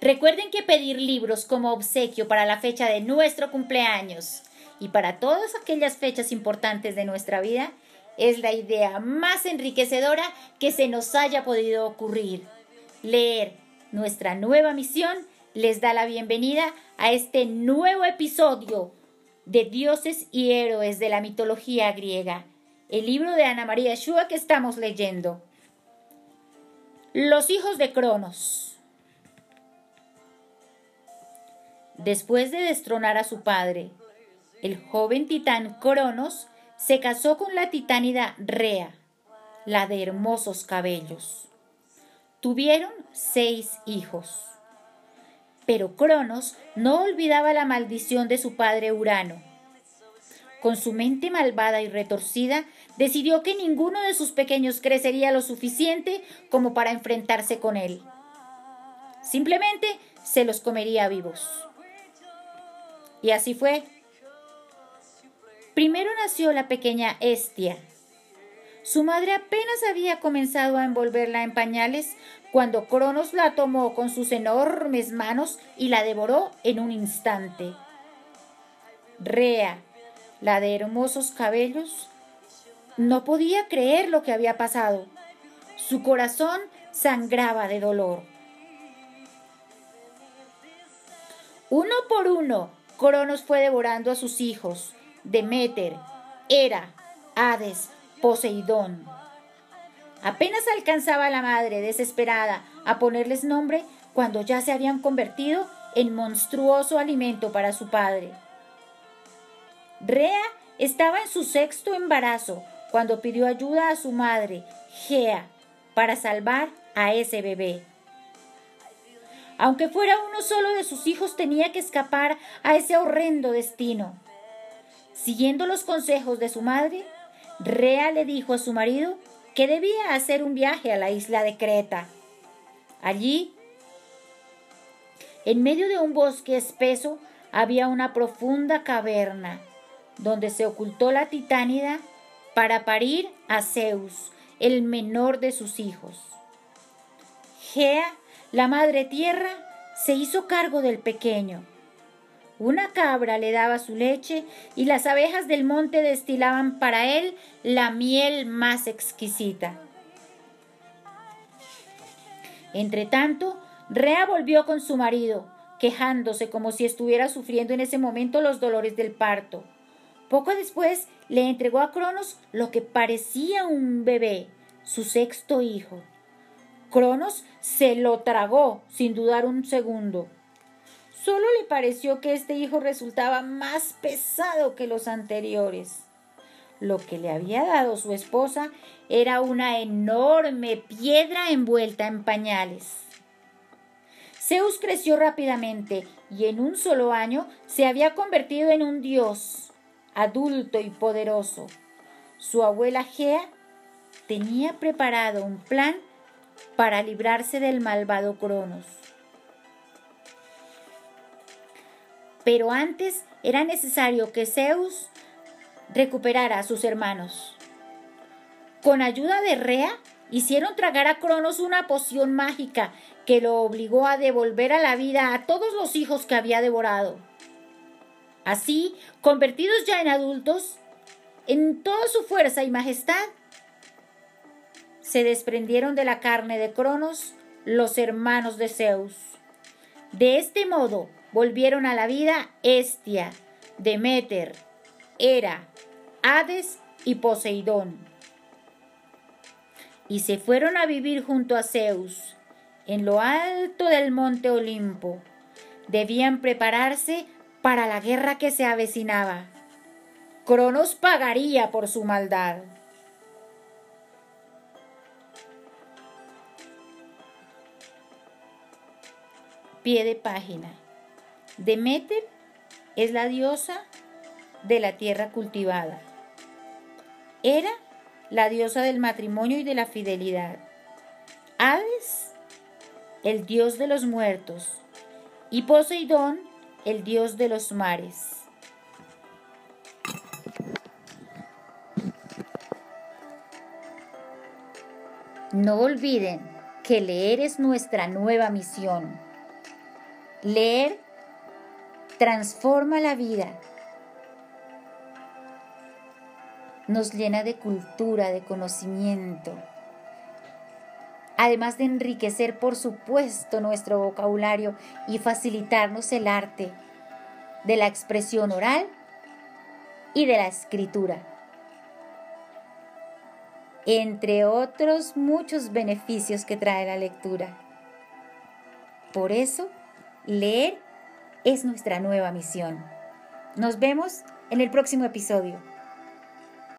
Recuerden que pedir libros como obsequio para la fecha de nuestro cumpleaños y para todas aquellas fechas importantes de nuestra vida es la idea más enriquecedora que se nos haya podido ocurrir. Leer nuestra nueva misión les da la bienvenida a este nuevo episodio de Dioses y Héroes de la mitología griega, el libro de Ana María Shua que estamos leyendo. Los hijos de Cronos. Después de destronar a su padre, el joven titán Cronos se casó con la titánida Rea, la de hermosos cabellos. Tuvieron seis hijos. Pero Cronos no olvidaba la maldición de su padre Urano. Con su mente malvada y retorcida, decidió que ninguno de sus pequeños crecería lo suficiente como para enfrentarse con él. Simplemente se los comería vivos. Y así fue. Primero nació la pequeña Estia. Su madre apenas había comenzado a envolverla en pañales cuando Cronos la tomó con sus enormes manos y la devoró en un instante. Rea, la de hermosos cabellos, no podía creer lo que había pasado. Su corazón sangraba de dolor. Uno por uno, Cronos fue devorando a sus hijos, Demeter, Hera, Hades, Poseidón. Apenas alcanzaba la madre, desesperada, a ponerles nombre cuando ya se habían convertido en monstruoso alimento para su padre. Rea estaba en su sexto embarazo cuando pidió ayuda a su madre, Gea, para salvar a ese bebé. Aunque fuera uno solo de sus hijos, tenía que escapar a ese horrendo destino. Siguiendo los consejos de su madre, Rea le dijo a su marido que debía hacer un viaje a la isla de Creta. Allí, en medio de un bosque espeso, había una profunda caverna donde se ocultó la titánida para parir a Zeus, el menor de sus hijos. Gea, la madre tierra, se hizo cargo del pequeño una cabra le daba su leche y las abejas del monte destilaban para él la miel más exquisita. Entretanto, Rea volvió con su marido, quejándose como si estuviera sufriendo en ese momento los dolores del parto. Poco después le entregó a Cronos lo que parecía un bebé, su sexto hijo. Cronos se lo tragó sin dudar un segundo. Solo le pareció que este hijo resultaba más pesado que los anteriores. Lo que le había dado su esposa era una enorme piedra envuelta en pañales. Zeus creció rápidamente y en un solo año se había convertido en un dios, adulto y poderoso. Su abuela Gea tenía preparado un plan para librarse del malvado Cronos. Pero antes era necesario que Zeus recuperara a sus hermanos. Con ayuda de Rea, hicieron tragar a Cronos una poción mágica que lo obligó a devolver a la vida a todos los hijos que había devorado. Así, convertidos ya en adultos, en toda su fuerza y majestad, se desprendieron de la carne de Cronos los hermanos de Zeus. De este modo, volvieron a la vida Estia, Demeter, Hera, Hades y Poseidón. Y se fueron a vivir junto a Zeus, en lo alto del monte Olimpo. Debían prepararse para la guerra que se avecinaba. Cronos pagaría por su maldad. Pie de página. Demeter es la diosa de la tierra cultivada. Era la diosa del matrimonio y de la fidelidad. Hades, el dios de los muertos. Y Poseidón, el dios de los mares. No olviden que leer es nuestra nueva misión. Leer transforma la vida, nos llena de cultura, de conocimiento, además de enriquecer, por supuesto, nuestro vocabulario y facilitarnos el arte de la expresión oral y de la escritura, entre otros muchos beneficios que trae la lectura. Por eso, leer es nuestra nueva misión. Nos vemos en el próximo episodio.